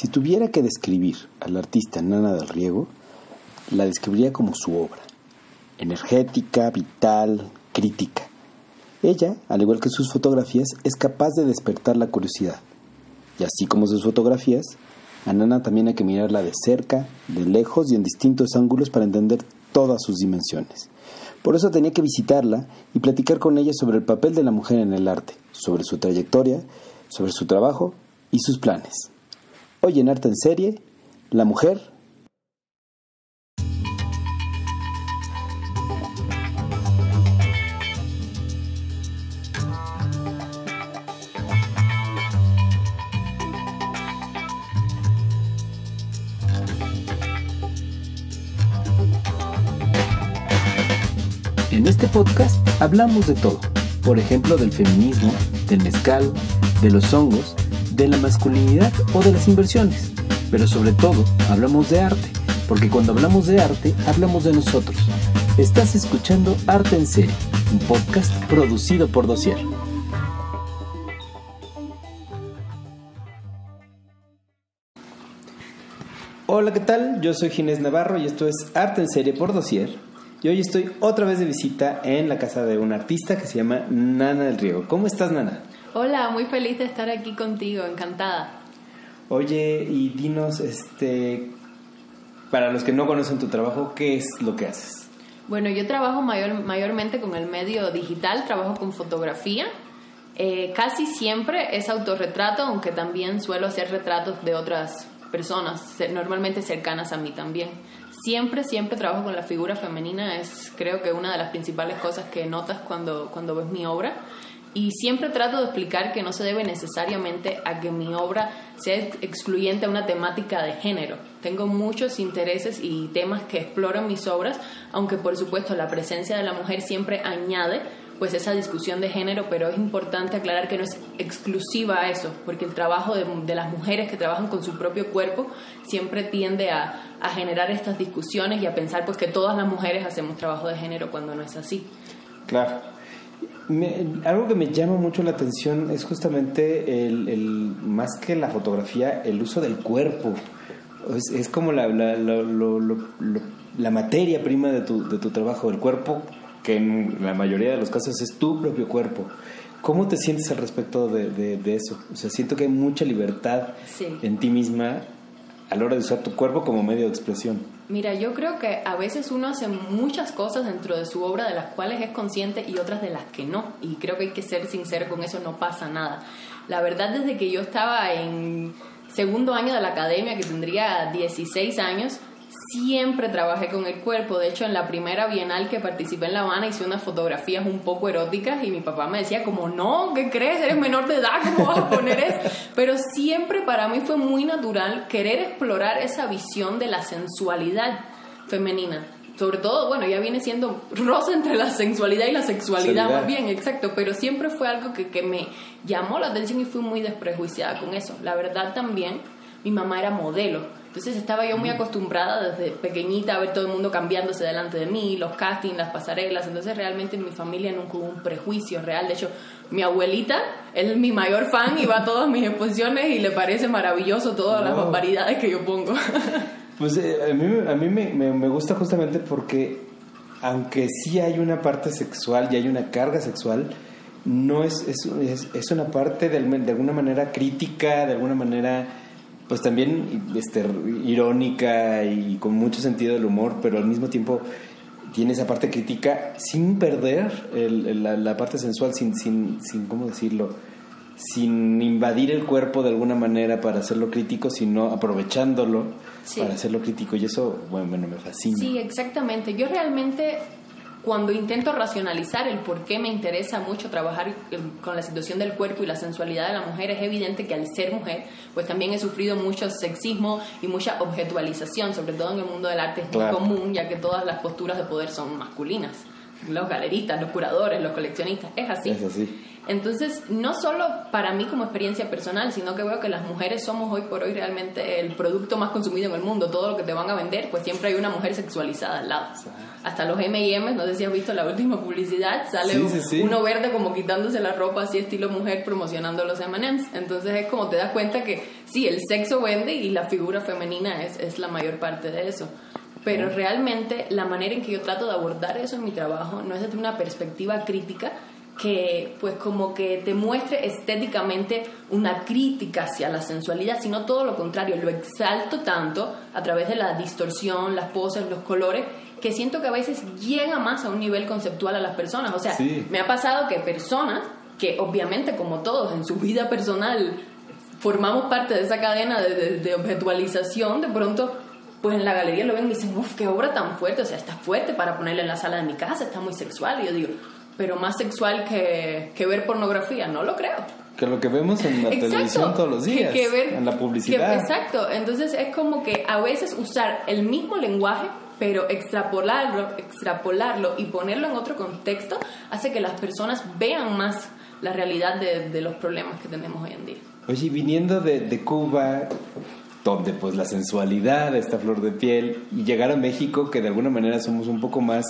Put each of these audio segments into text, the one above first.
Si tuviera que describir al artista Nana del Riego, la describiría como su obra, energética, vital, crítica. Ella, al igual que sus fotografías, es capaz de despertar la curiosidad. Y así como sus fotografías, a Nana también hay que mirarla de cerca, de lejos y en distintos ángulos para entender todas sus dimensiones. Por eso tenía que visitarla y platicar con ella sobre el papel de la mujer en el arte, sobre su trayectoria, sobre su trabajo y sus planes. Hoy en Arte en Serie, la mujer. En este podcast hablamos de todo, por ejemplo del feminismo, del mezcal, de los hongos, de la masculinidad o de las inversiones, pero sobre todo hablamos de arte, porque cuando hablamos de arte hablamos de nosotros. Estás escuchando Arte en Serie, un podcast producido por Dossier. Hola, ¿qué tal? Yo soy Ginés Navarro y esto es Arte en Serie por Dossier y hoy estoy otra vez de visita en la casa de un artista que se llama Nana del Riego. ¿Cómo estás, Nana? Hola, muy feliz de estar aquí contigo, encantada. Oye, y dinos, este, para los que no conocen tu trabajo, ¿qué es lo que haces? Bueno, yo trabajo mayor, mayormente con el medio digital, trabajo con fotografía. Eh, casi siempre es autorretrato, aunque también suelo hacer retratos de otras personas, normalmente cercanas a mí también siempre, siempre trabajo con la figura femenina, es creo que una de las principales cosas que notas cuando, cuando ves mi obra. Y siempre trato de explicar que no se debe necesariamente a que mi obra sea excluyente a una temática de género. Tengo muchos intereses y temas que exploro en mis obras, aunque por supuesto la presencia de la mujer siempre añade pues esa discusión de género, pero es importante aclarar que no es exclusiva a eso, porque el trabajo de, las mujeres que trabajan con su propio cuerpo siempre tiende a, generar estas discusiones y a pensar pues que todas las mujeres hacemos trabajo de género cuando no es así. Claro. Algo que me llama mucho la atención es justamente el, el más que la fotografía, el uso del cuerpo. Es, como la, la, la materia prima de tu, de tu trabajo, el cuerpo que en la mayoría de los casos es tu propio cuerpo. ¿Cómo te sientes al respecto de, eso? O sea, siento que hay mucha libertad en ti misma a la hora de usar tu cuerpo como medio de expresión. Mira, yo creo que a veces uno hace muchas cosas dentro de su obra de las cuales es consciente y otras de las que no. Y creo que hay que ser sincero con eso, no pasa nada. La verdad, desde que yo estaba en segundo año de la academia, que tendría 16 años, siempre trabajé con el cuerpo. De hecho, en la primera bienal que participé en La Habana hice unas fotografías un poco eróticas y mi papá me decía como, no, ¿qué crees? Eres menor de edad, ¿cómo vas a poner eso? Pero siempre para mí fue muy natural querer explorar esa visión de la sensualidad femenina. Sobre todo, bueno, ya viene siendo rosa entre la sensualidad y la sexualidad, más bien, exacto, pero siempre fue algo que, que me llamó la atención y fui muy desprejuiciada con eso. La verdad también, mi mamá era modelo entonces estaba yo muy acostumbrada desde pequeñita a ver todo el mundo cambiándose delante de mí, los castings, las pasarelas. Entonces realmente en mi familia nunca hubo un prejuicio real. De hecho, mi abuelita es mi mayor fan y va a todas mis exposiciones y le parece maravilloso todas las barbaridades que yo pongo. Pues eh, a mí, a mí me, me, gusta justamente porque aunque sí hay una parte sexual y hay una carga sexual, no es, es, es, es una parte de, de alguna manera crítica, de alguna manera pues también este, irónica y con mucho sentido del humor, pero al mismo tiempo tiene esa parte crítica sin perder la, parte sensual, sin, sin, sin, ¿cómo decirlo? Sin invadir el cuerpo de alguna manera para hacerlo crítico, sino aprovechándolo para hacerlo crítico. Y eso, bueno, bueno, me fascina. Sí, exactamente. Yo realmente cuando intento racionalizar el por qué me interesa mucho trabajar con la situación del cuerpo y la sensualidad de la mujer, es evidente que al ser mujer, pues también he sufrido mucho sexismo y mucha objetualización, sobre todo en el mundo del arte es muy común, ya que todas las posturas de poder son masculinas. Los galeristas, los curadores, los coleccionistas, es así. Es así. Entonces, no solo para mí como experiencia personal, sino que veo que las mujeres somos hoy por hoy realmente el producto más consumido en el mundo. Todo lo que te van a vender, pues siempre hay una mujer sexualizada al lado. Hasta los M&M, no sé si has visto la última publicidad, sale uno verde como quitándose la ropa así estilo mujer promocionando los M&M's. Entonces es como te das cuenta que sí, el sexo vende y la figura femenina es, es la mayor parte de eso. Pero realmente la manera en que yo trato de abordar eso en mi trabajo no es desde una perspectiva crítica, que pues como que te muestre estéticamente una crítica hacia la sensualidad, sino todo lo contrario, lo exalto tanto a través de la distorsión, las poses, los colores, que siento que a veces llega más a un nivel conceptual a las personas. O sea, me ha pasado que personas que obviamente como todos en su vida personal formamos parte de esa cadena de, de objetualización, de pronto pues en la galería lo ven y dicen, uff, qué obra tan fuerte, o sea, está fuerte para ponerla en la sala de mi casa, está muy sexual. Y yo digo, pero más sexual que, que ver pornografía, no lo creo. Que lo que vemos en la televisión todos los días, que, ver, en la publicidad. exacto, entonces es como que a veces usar el mismo lenguaje, pero extrapolarlo, extrapolarlo y ponerlo en otro contexto hace que las personas vean más la realidad de, de los problemas que tenemos hoy en día. Oye, viniendo de, de Cuba, donde pues la sensualidad, esta flor de piel, y llegar a México, que de alguna manera somos un poco más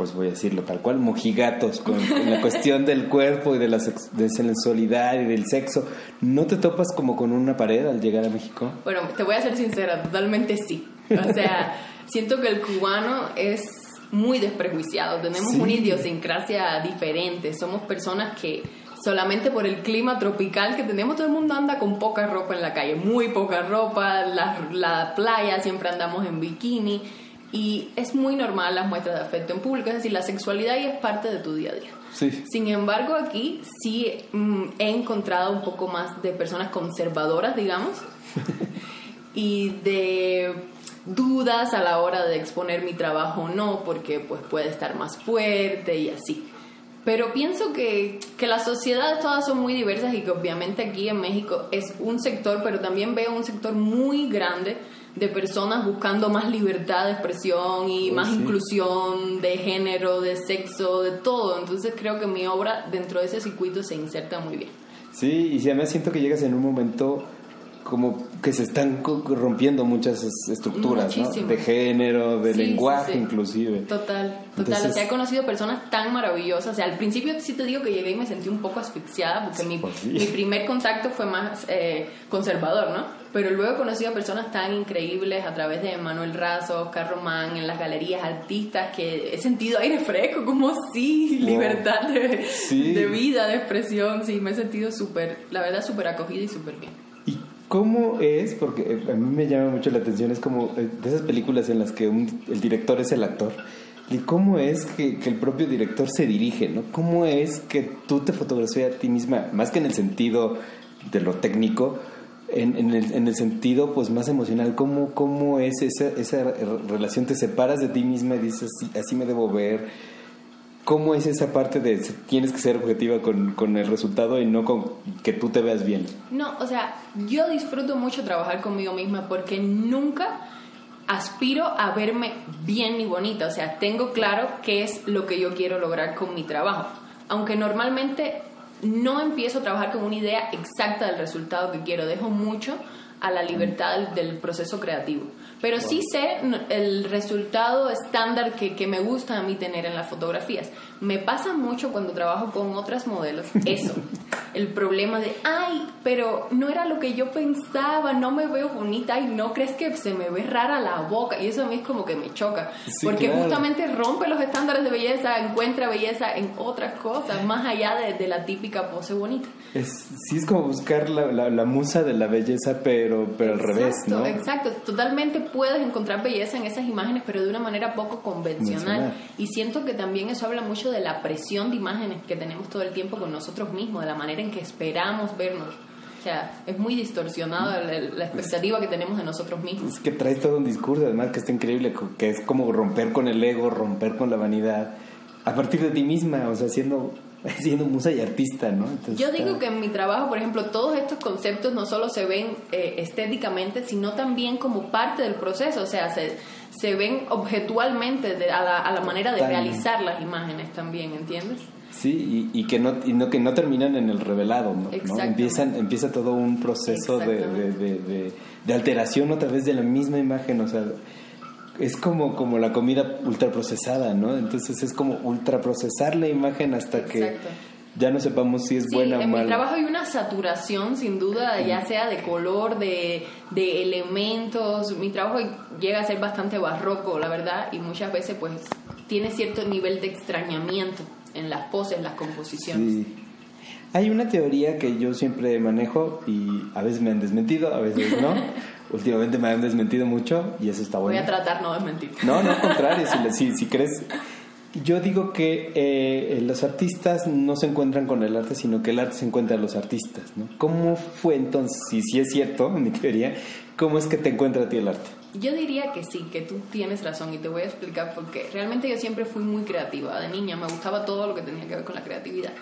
pues voy a decirlo tal cual, mojigatos con, la cuestión del cuerpo y de la sensualidad y del sexo. ¿No te topas como con una pared al llegar a México? Bueno, te voy a ser sincera, totalmente sí. O sea, siento que el cubano es muy desprejuiciado, tenemos una idiosincrasia diferente, somos personas que solamente por el clima tropical que tenemos, todo el mundo anda con poca ropa en la calle, muy poca ropa, la, la playa siempre andamos en bikini y es muy normal las muestras de afecto en público, es decir, la sexualidad ya es parte de tu día a día. Sí. Sin embargo, aquí sí mm, he encontrado un poco más de personas conservadoras, digamos, y de dudas a la hora de exponer mi trabajo o no, porque pues puede estar más fuerte y así. Pero pienso que, que las sociedades todas son muy diversas y que obviamente aquí en México es un sector, pero también veo un sector muy grande de personas buscando más libertad de expresión y más inclusión de género, de sexo, de todo. Entonces creo que mi obra dentro de ese circuito se inserta muy bien. Sí, y si además siento que llegas en un momento como que se están rompiendo muchas estructuras, ¿no? De género, de lenguaje inclusive. Total, total. o sea, he conocido personas tan maravillosas. O sea, al principio sí te digo que llegué y me sentí un poco asfixiada porque mi, pues mi, primer contacto fue más eh, conservador, ¿no? Pero luego he conocido personas tan increíbles a través de Manuel Razo, Oscar Román, en las galerías, artistas, que he sentido aire fresco, como sí, libertad de, de vida, de expresión. Sí, me he sentido súper, la verdad, súper acogida y súper bien. ¿Cómo es? Porque eh, a mí me llama mucho la atención, es como eh, de esas películas en las que el director es el actor. ¿Y cómo es que, el propio director se dirige? ¿no? ¿Cómo es que tú te fotografías a ti misma, más que en el sentido de lo técnico, en, el, en el, sentido pues más emocional? ¿Cómo, cómo es esa, esa relación? ¿Te separas de ti misma y dices, así, así me debo ver? ¿Cómo es esa parte de tienes que ser objetiva con, con, el resultado y no con que tú te veas bien? No, o sea, yo disfruto mucho trabajar conmigo misma porque nunca aspiro a verme bien ni bonita. O sea, tengo claro qué es lo que yo quiero lograr con mi trabajo. Aunque normalmente no empiezo a trabajar con una idea exacta del resultado que quiero, dejo mucho a la libertad del proceso creativo. Pero sí sé el resultado estándar que, que, me gusta a mí tener en las fotografías. Me pasa mucho cuando trabajo con otras modelos, eso. el problema de, ay, pero no era lo que yo pensaba, no me veo bonita, y no crees que se me ve rara la boca. Y eso a mí es como que me choca. porque justamente rompe los estándares de belleza, encuentra belleza en otras cosas, más allá de, de la típica pose bonita. Es, sí, es como buscar la, la, musa de la belleza, pero, pero al revés, ¿no? Exacto, totalmente puedes encontrar belleza en esas imágenes, pero de una manera poco convencional. Y siento que también eso habla mucho de la presión de imágenes que tenemos todo el tiempo con nosotros mismos, de la manera en que esperamos vernos. O sea, es muy distorsionada la, expectativa que tenemos de nosotros mismos. Es que traes todo un discurso, además, que está increíble, que es como romper con el ego, romper con la vanidad, a partir de ti misma, o sea, siendo siendo musa y artista, ¿no? Yo digo que en mi trabajo, por ejemplo, todos estos conceptos no solo se ven eh, estéticamente, sino también como parte del proceso, o sea, se, se ven objetualmente a, la, a, la, manera de realizar las imágenes también, ¿entiendes? Sí, y, y, que no, y no, que no terminan en el revelado, ¿no? ¿no? Empiezan, empieza todo un proceso de, de, de, de, alteración otra vez de la misma imagen, o sea, es como, como la comida ultraprocesada, ¿no? Entonces es como ultraprocesar la imagen hasta que ya no sepamos si es buena o mala. En mi trabajo hay una saturación, sin duda, ya sea de color, de, de elementos. Mi trabajo llega a ser bastante barroco, la verdad, y muchas veces pues tiene cierto nivel de extrañamiento en las poses, las composiciones. Sí. Hay una teoría que yo siempre manejo y a veces me han desmentido, a veces no. Últimamente me han desmentido mucho y eso está bueno. Voy a tratar no desmentir. No, no, al contrario, si, si, si crees yo digo que eh, los artistas no se encuentran con el arte, sino que el arte se encuentra a los artistas. ¿no? ¿Cómo fue entonces, si, si es cierto, en mi teoría, cómo es que te encuentra a ti el arte? Yo diría que sí, que tú tienes razón y te voy a explicar por qué. Realmente yo siempre fui muy creativa. De niña me gustaba todo lo que tenía que ver con la creatividad.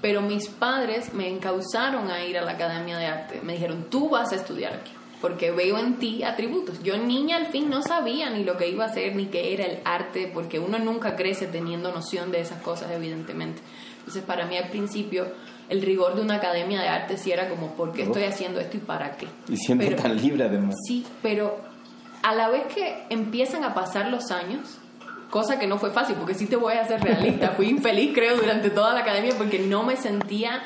Pero mis padres me encausaron a ir a la Academia de Arte. Me dijeron, tú vas a estudiar aquí porque veo en ti atributos. Yo niña al fin no sabía ni lo que iba a hacer ni qué era el arte, porque uno nunca crece teniendo noción de esas cosas, evidentemente. Entonces, para mí al principio, el rigor de una academia de arte sí era como, ¿por qué estoy haciendo esto y para qué? Y siempre tan libre además. Sí, pero a la vez que empiezan a pasar los años, cosa que no fue fácil, porque sí te voy a ser realista, fui infeliz creo durante toda la academia porque no me sentía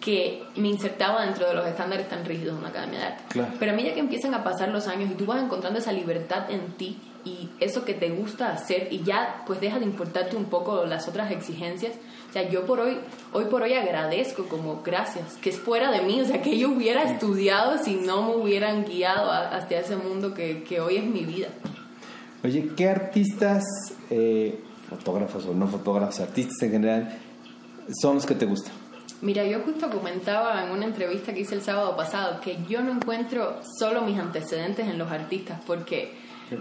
que me insertaba dentro de los estándares tan rígidos de una academia de arte. Pero a medida que empiezan a pasar los años y tú vas encontrando esa libertad en ti y eso que te gusta hacer y ya pues deja de importarte un poco las otras exigencias. O sea, yo por hoy, hoy por hoy agradezco como gracias, que es fuera de mí, o sea, que yo hubiera estudiado si no me hubieran guiado hacia ese mundo que, que hoy es mi vida. Oye, ¿qué artistas, eh, fotógrafos o no fotógrafos, artistas en general, son los que te gustan? Mira, yo justo comentaba en una entrevista que hice el sábado pasado que yo no encuentro solo mis antecedentes en los artistas, porque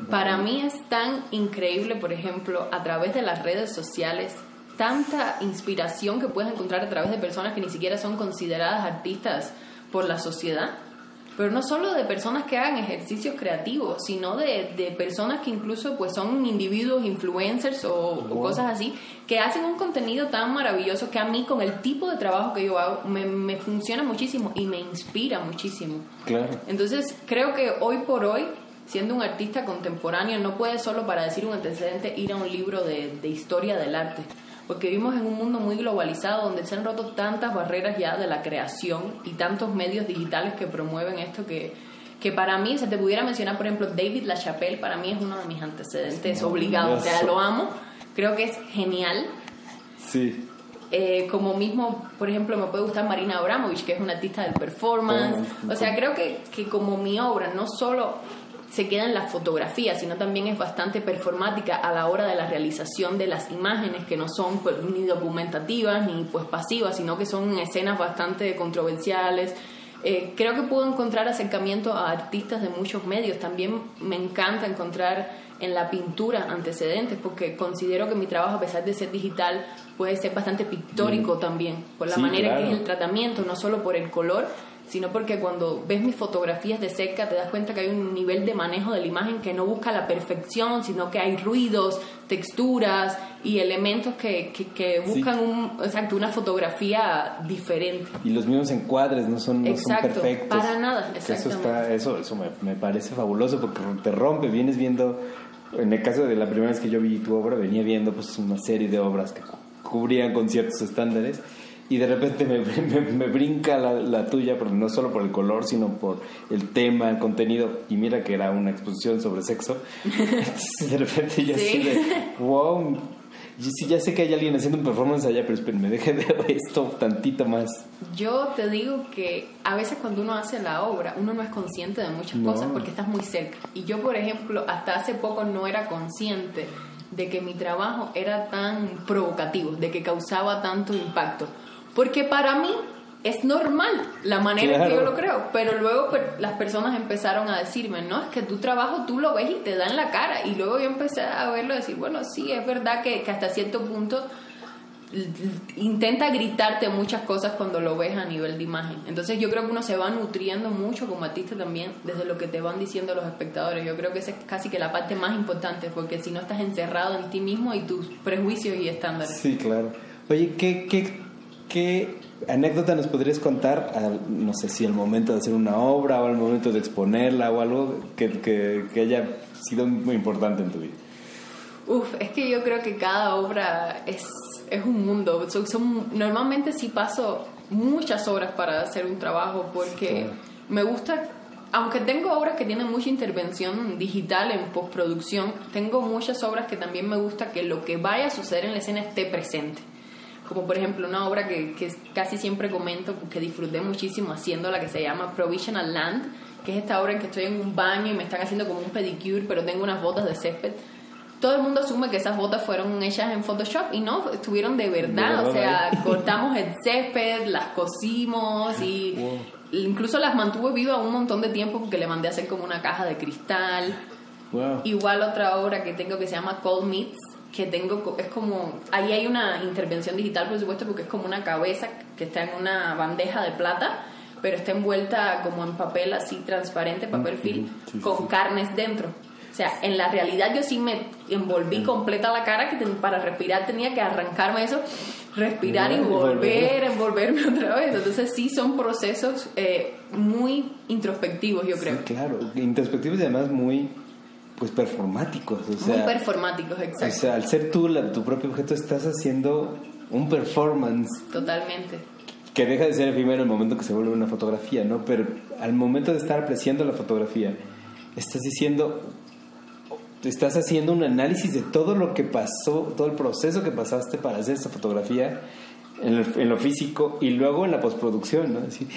para mí es tan increíble, por ejemplo, a través de las redes sociales, tanta inspiración que puedes encontrar a través de personas que ni siquiera son consideradas artistas por la sociedad pero no solo de personas que hagan ejercicios creativos, sino de, de personas que incluso pues son individuos influencers o, cosas así, que hacen un contenido tan maravilloso que a mí con el tipo de trabajo que yo hago me, me funciona muchísimo y me inspira muchísimo. Claro. Entonces creo que hoy por hoy siendo un artista contemporáneo, no puede solo para decir un antecedente ir a un libro de, de, historia del arte porque vivimos en un mundo muy globalizado donde se han roto tantas barreras ya de la creación y tantos medios digitales que promueven esto que, que para mí, se te pudiera mencionar, por ejemplo, David LaChapelle, para mí es uno de mis antecedentes obligados, o sea, lo amo, creo que es genial. Sí. Eh, como mismo, por ejemplo, me puede gustar Marina Abramovich, que es una artista del performance. O sea, creo que, que como mi obra no solo se queda en la fotografía, sino también es bastante performática a la hora de la realización de las imágenes, que no son pues, ni documentativas ni pues pasivas, sino que son escenas bastante controversiales. Eh, creo que puedo encontrar acercamiento a artistas de muchos medios. También me encanta encontrar en la pintura antecedentes, porque considero que mi trabajo, a pesar de ser digital, puede ser bastante pictórico mm. también, por la manera que es el tratamiento, no solo por el color, sino porque cuando ves mis fotografías de cerca te das cuenta que hay un nivel de manejo de la imagen que no busca la perfección, sino que hay ruidos, texturas y elementos que, que, buscan un, exacto, una fotografía diferente. Y los mismos encuadres no son, no son perfectos. Para nada, Eso, está, eso, eso me, me parece fabuloso porque te rompe, vienes viendo, en el caso de la primera vez que yo vi tu obra, venía viendo pues una serie de obras que cubrían con ciertos estándares y de repente me, me, brinca la, la, tuya, pero no solo por el color, sino por el tema, el contenido. Y mira que era una exposición sobre sexo. Entonces de repente yo así de, wow, sí ya sé que hay alguien haciendo un performance allá, pero espérenme, deje de esto tantito más. Yo te digo que a veces cuando uno hace la obra, uno no es consciente de muchas cosas porque estás muy cerca. Y yo, por ejemplo, hasta hace poco no era consciente de que mi trabajo era tan provocativo, de que causaba tanto impacto porque para mí es normal la manera en que yo lo creo, pero luego pues, las personas empezaron a decirme, no, es que tu trabajo tú lo ves y te da en la cara. Y luego yo empecé a verlo y decir, bueno, sí, es verdad que, que hasta cierto punto intenta gritarte muchas cosas cuando lo ves a nivel de imagen. Entonces yo creo que uno se va nutriendo mucho como artista también desde lo que te van diciendo los espectadores. Yo creo que esa es casi que la parte más importante porque si no estás encerrado en ti mismo y tus prejuicios y estándares. Sí, claro. Oye, ¿qué, qué, qué anécdota nos podrías contar, al, no sé si al momento de hacer una obra o al momento de exponerla o algo que, que, que haya sido muy importante en tu vida? Uf, es que yo creo que cada obra es, es un mundo. Son, son- normalmente sí paso muchas horas para hacer un trabajo porque Claro. me gusta, aunque tengo obras que tienen mucha intervención digital en postproducción, tengo muchas obras que también me gusta que lo que vaya a suceder en la escena esté presente. Como por ejemplo una obra que, que casi siempre comento, que disfruté muchísimo haciendo, la que se llama Provisional Land, que es esta obra en que estoy en un baño y me están haciendo como un pedicure, pero tengo unas botas de césped. Todo el mundo asume que esas botas fueron hechas en Photoshop y no, estuvieron de verdad. Verdad, o sea, ¿eh? cortamos el césped, las cosimos y incluso las mantuve vivas un montón de tiempo porque le mandé a hacer como una caja de cristal. Wow. Igual otra obra que tengo que se llama Cold Meats, que tengo, es como, ahí hay una intervención digital por supuesto porque es como una cabeza que está en una bandeja de plata, pero está envuelta como en papel así transparente, papel film, sí, con sí. carnes dentro. O sea, en la realidad yo sí me envolví completa la cara que ten- para respirar tenía que arrancarme eso, respirar y volver. volver, envolverme otra vez. Entonces sí son procesos eh, muy introspectivos, yo creo. Sí, claro, introspectivos y además muy pues performáticos, o sea, muy performáticos, o exacto. sea, al ser tú la- tu propio objeto estás haciendo un performance Totalmente. que deja de ser efímero el momento que se vuelve una fotografía, ¿no? Pero al momento de estar apreciando la fotografía, estás diciendo, estás haciendo un análisis de todo lo que pasó, todo el proceso que pasaste para hacer esa fotografía en lo, en lo físico y luego en la postproducción, ¿no? Decir,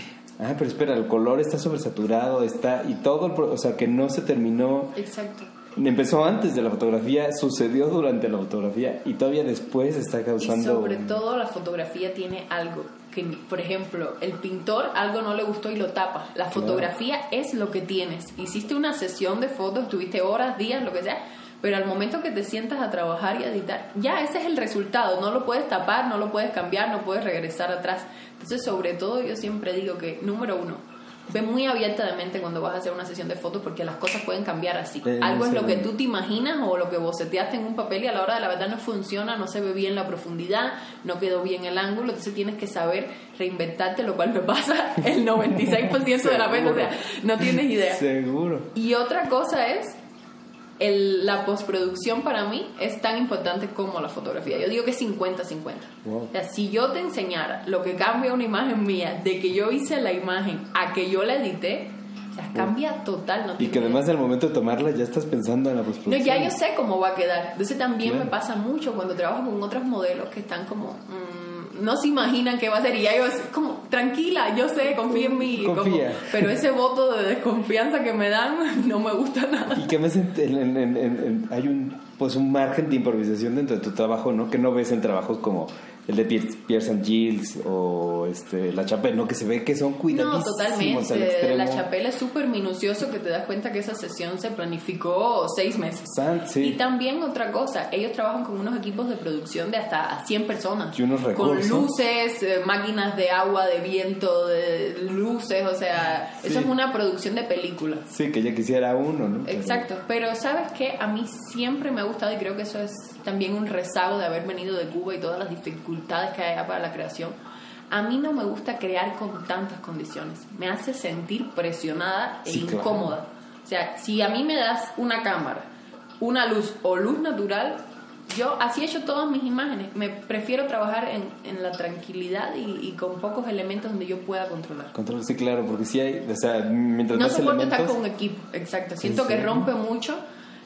ah, pero espera, el color está sobresaturado, está, y todo, el o sea, que no se terminó Exacto. Empezó antes de la fotografía, sucedió durante la fotografía y todavía después está Y causando... sobre todo la fotografía tiene algo que, por ejemplo, el pintor algo no le gustó y lo tapa. La fotografía es lo que tienes. Hiciste una sesión de fotos, tuviste horas, días, lo que sea, pero al momento que te sientas a trabajar y a editar, ya ese es el resultado. No lo puedes tapar, no lo puedes cambiar, no puedes regresar atrás. Entonces, sobre todo, yo siempre digo que, número uno, Ve muy abierta de mente cuando vas a hacer una sesión de fotos porque las cosas pueden cambiar así. Eh, Algo es lo que tú te imaginas o lo que boceteaste en un papel y a la hora de la verdad no funciona, no se ve bien la profundidad, no quedó bien el ángulo, entonces tienes que saber reinventarte, lo cual me pasa el 96% de la vez, o sea, no tienes idea. Seguro. Y otra cosa es, el- la postproducción para mí es tan importante como la fotografía. Yo digo que es 50-50. Wow. O sea, si yo te enseñara lo que cambia una imagen mía de que yo hice la imagen a que yo la edité, o sea, cambia total. No Y que además al momento de tomarla ya estás pensando en la No, postproducción. ya yo sé cómo va a quedar. Entonces también Claro. me pasa mucho cuando trabajo con otros modelos que están como... mm, no se imaginan qué va a ser y ya yo es como tranquila yo sé confía en mí como- Confía. pero ese voto de desconfianza que me dan no me gusta nada Y que en- en- en- en- hay un pues un margen de improvisación dentro de tu trabajo, ¿no? Que no ves en trabajos como el de Pierce, Pierce and Gilles o este La Chapelle, ¿no? Que se ve que son No, cuidadísimos al totalmente. extremo. La chapela es súper minucioso que te das cuenta que esa sesión se planificó seis meses. San- sí. Y también otra cosa, ellos trabajan con unos equipos de producción de hasta 100 personas. Y unos Con recursos. luces, eh, máquinas de agua, de viento, de luces, o sea, Sí. eso es una producción de película. Sí, que ya quisiera uno, ¿no? Exacto, pero sabes que a mí siempre me ha gustado y creo que eso es también un rezago de haber venido de Cuba y todas las dificultades que hay allá para la creación. A mí no me gusta crear con tantas condiciones, me hace sentir presionada e Sí, claro. incómoda. O sea, si a mí me das una cámara, una luz o luz natural, yo así he hecho todas mis imágenes. Me prefiero trabajar en, en la tranquilidad y, y con pocos elementos donde yo pueda controlar. Control, sí, claro, porque sí hay, o sea, mientras No soporto elementos... estar con un equipo, exacto. Siento que serio? rompe mucho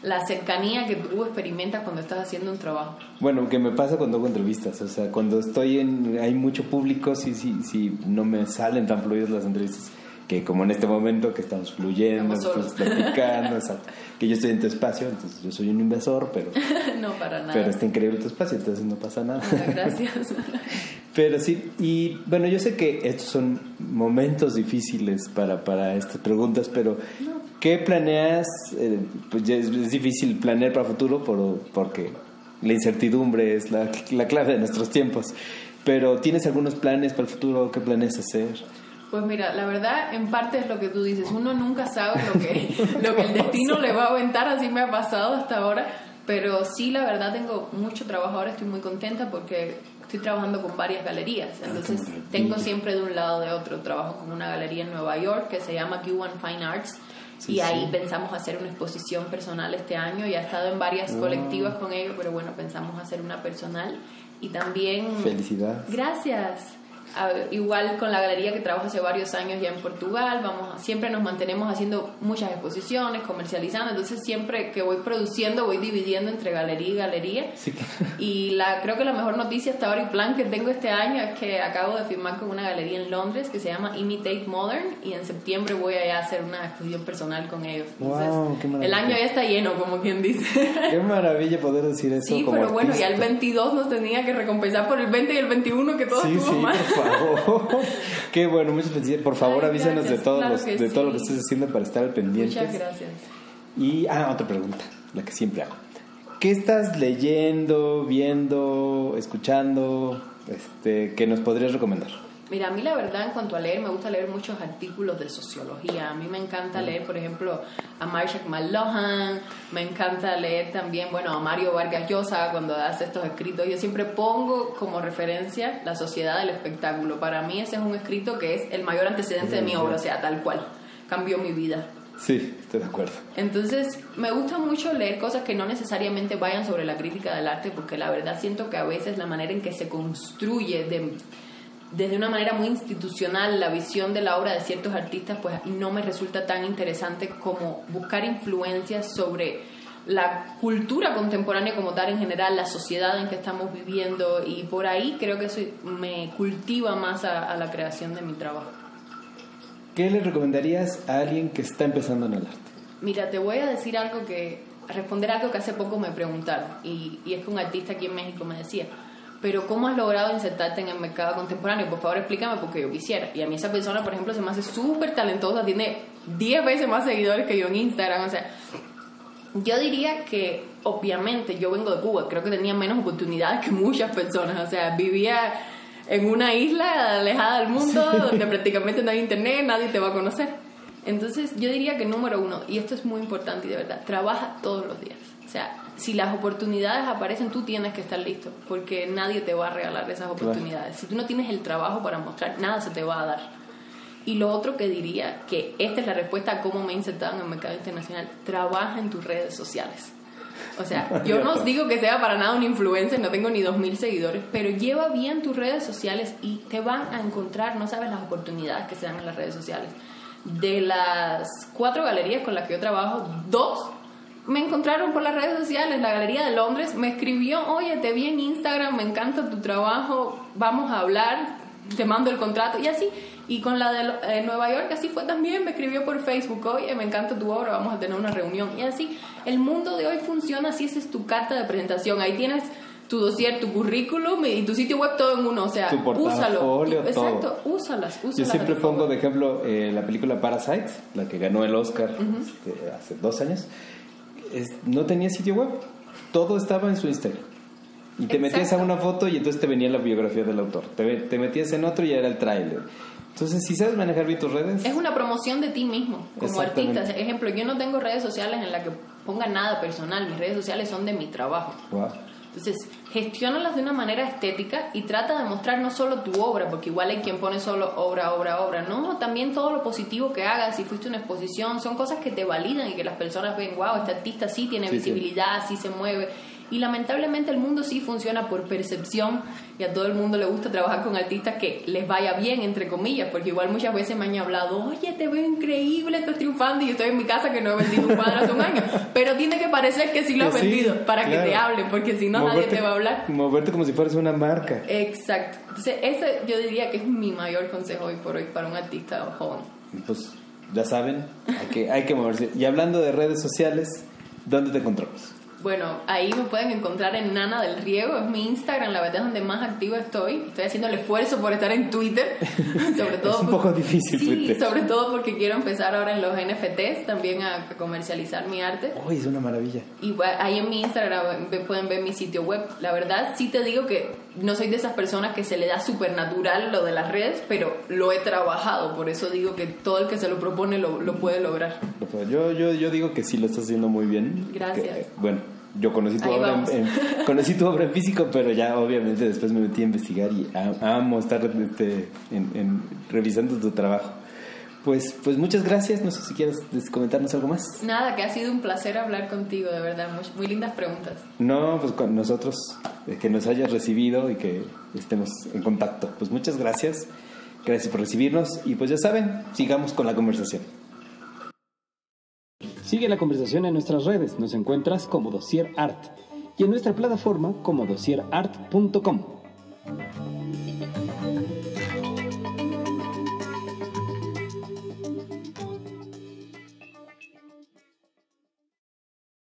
la cercanía que tú experimentas cuando estás haciendo un trabajo. Bueno, que me pasa cuando hago entrevistas, o sea, cuando estoy en, hay mucho público, sí, sí, sí, no me salen tan fluidas las entrevistas que como en este momento que estamos fluyendo, Estamos platicando, exacto. que yo estoy en tu espacio, entonces yo soy un invasor, pero, no, para nada. pero está increíble tu espacio, entonces no pasa nada. Muchas gracias. Pero sí, y bueno, yo sé que estos son momentos difíciles para, para estas preguntas, pero ¿qué planeas? Eh, pues ya es, es difícil planear para futuro por, porque la incertidumbre es la, la clave de nuestros tiempos. Pero ¿tienes algunos planes para el futuro? ¿Qué planeas hacer? Pues mira, la verdad, en parte es lo que tú dices. Uno nunca sabe lo que, lo que el destino le va a aventar, así me ha pasado hasta ahora. Pero sí, la verdad, tengo mucho trabajo ahora, estoy muy contenta porque estoy trabajando con varias galerías, Ah, entonces tengo siempre de un lado o de otro. Trabajo con una galería en Nueva York que se llama Q1 Fine Arts Sí, y ahí sí. pensamos hacer una exposición personal este año. Ya he estado en varias Wow. colectivas con ellos, pero bueno, pensamos hacer una personal y también... Felicidades. Gracias. Igual con la galería que trabajo hace varios años ya en Portugal, vamos a- siempre nos mantenemos haciendo muchas exposiciones, comercializando, entonces siempre que voy produciendo voy dividiendo entre galería y galería. Sí, Y la, creo que la mejor noticia hasta ahora y plan que tengo este año es que acabo de firmar con una galería en Londres que se llama Imitate Modern y en septiembre voy allá a hacer una exposición personal con ellos. Entonces, Wow, qué el año ya está lleno, como quien dice. Qué maravilla poder decir eso. Sí, como pero bueno, ya el artista. 22 nos tenía que recompensar por el 20 y el 21 que todo Sí, estuvo sí, mal. por favor. Qué bueno, muchas felicidades. Por favor, Ay, gracias, de todo, claro los- de todo lo que estés haciendo para estar al pendiente. Muchas gracias. Y, ah, otra pregunta, la que siempre hago. ¿Qué estás leyendo, viendo, escuchando, este, que nos podrías recomendar? Mira, a mí la verdad en cuanto a leer, me gusta leer muchos artículos de sociología. A mí me encanta leer, por ejemplo, a Marshall McLuhan, me encanta leer también, bueno, a Mario Vargas Llosa cuando hace estos escritos. Yo siempre pongo como referencia La Sociedad del Espectáculo. Para mí ese es un escrito que es el mayor antecedente de mi obra, o sea, tal cual. Cambió mi vida. Sí, estoy de acuerdo. Entonces, me gusta mucho leer cosas que no necesariamente vayan sobre la crítica del arte, porque la verdad siento que a veces la manera en que se construye de- desde una manera muy institucional la visión de la obra de ciertos artistas, pues no me resulta tan interesante como buscar influencias sobre la cultura contemporánea como tal en general, la sociedad en que estamos viviendo y por ahí creo que eso me cultiva más a- a la creación de mi trabajo. ¿Qué le recomendarías a alguien que está empezando en el arte? Mira, te voy a decir algo que, a responder algo que hace poco me preguntaron, y, y es que un artista aquí en México me decía, pero ¿cómo has logrado insertarte en el mercado contemporáneo? Por favor, explícame porque yo quisiera. Y a mí esa persona, por ejemplo, se me hace súper talentosa, tiene 10 veces más seguidores que yo en Instagram, o sea, yo diría que obviamente yo vengo de Cuba, creo que tenía menos oportunidades que muchas personas, o sea, vivía en una isla alejada del mundo donde prácticamente no hay internet, nadie te va a conocer. Entonces yo diría que número uno, y esto es muy importante y de verdad, trabaja todos los días. O sea, si las oportunidades aparecen, tú tienes que estar listo, porque nadie te va a regalar esas oportunidades. Si tú no tienes el trabajo para mostrar, nada se te va a dar. Y lo otro que diría, que esta es la respuesta a cómo me he insertado en el mercado internacional, trabaja en tus redes sociales. O sea, yo no os digo que sea para nada un influencer, no tengo ni 2.000 seguidores, pero lleva bien tus redes sociales y te van a encontrar, no sabes las oportunidades que se dan en las redes sociales. De las cuatro galerías con las que yo trabajo, dos me encontraron por las redes sociales. La Galería de Londres me escribió, oye, te vi en Instagram, me encanta tu trabajo, vamos a hablar, te mando el contrato y así. Y con la de eh, Nueva York así fue también, me escribió por Facebook, oye, me encanta tu obra, vamos a tener una reunión. Y así, el mundo de hoy funciona así, esa es tu carta de presentación. Ahí tienes tu dossier, tu currículum y tu sitio web todo en uno, o sea, Tu úsalo. Exacto, úsalas, úsalas. Yo siempre pongo de ejemplo eh, la película Parasite, la que ganó el Oscar este, hace dos años. Es- no tenía sitio web, todo estaba en su Instagram. Y te metías a una foto y entonces te venía la biografía del autor. Te, te metías en otro y era el tráiler. Entonces, si sabes manejar bien tus redes, Es una promoción de ti mismo, como artista. Ejemplo, yo no tengo redes sociales en las que ponga nada personal, mis redes sociales son de mi trabajo. wow. Entonces, gestiónalas de una manera estética y trata de mostrar no solo tu obra, porque igual hay quien pone solo obra, obra, obra, no, también todo lo positivo que hagas, si fuiste a una exposición, son cosas que te validan y que las personas ven, wow, este artista sí tiene Sí, sí. visibilidad, sí se mueve. Y lamentablemente el mundo sí funciona por percepción y a todo el mundo le gusta trabajar con artistas que les vaya bien, entre comillas, porque igual muchas veces me han hablado, oye, te veo increíble, estás triunfando y yo estoy en mi casa que no he vendido un cuadro hace un año, pero tiene que parecer que sí lo has sí, vendido para que te hablen, porque si no nadie te va a hablar. Moverte como si fueras una marca. Exacto. Entonces, ese yo diría que es mi mayor consejo hoy por hoy para un artista joven. Pues ya saben, hay que, hay que moverse. Y hablando de redes sociales, ¿dónde te encontramos? Bueno, ahí me pueden encontrar en Nana del Riego, es mi Instagram, la verdad es donde más activa estoy. Estoy haciendo el esfuerzo por estar en Twitter, sobre todo Es un por- poco difícil Sí, Twitter. sobre todo porque quiero empezar ahora en los NFTs también a, comercializar mi arte. Uy, es una maravilla. Y ahí en mi Instagram ve- pueden ver mi sitio web. La verdad, sí te digo que no soy de esas personas que se le da súper natural lo de las redes, pero lo he trabajado. Por eso digo que todo el que se lo propone lo, lo puede lograr. Yo, yo, yo digo que sí lo estás haciendo muy bien. Gracias. Que, bueno, yo conocí tu, Ahí obra en, en- conocí tu obra en físico, pero ya obviamente después me metí a investigar y a- amo estar este, en, en- revisando tu trabajo. Pues, pues muchas gracias. No sé si quieres comentarnos algo más. Nada, que ha sido un placer hablar contigo, de verdad. Muy, muy lindas preguntas. No, pues con nosotros, eh, que nos hayas recibido y que estemos en contacto. Pues muchas gracias. Gracias por recibirnos y pues ya saben, sigamos con la conversación. Sigue la conversación en nuestras redes. Nos encuentras como Dossier Art y en nuestra plataforma como dossierart.com.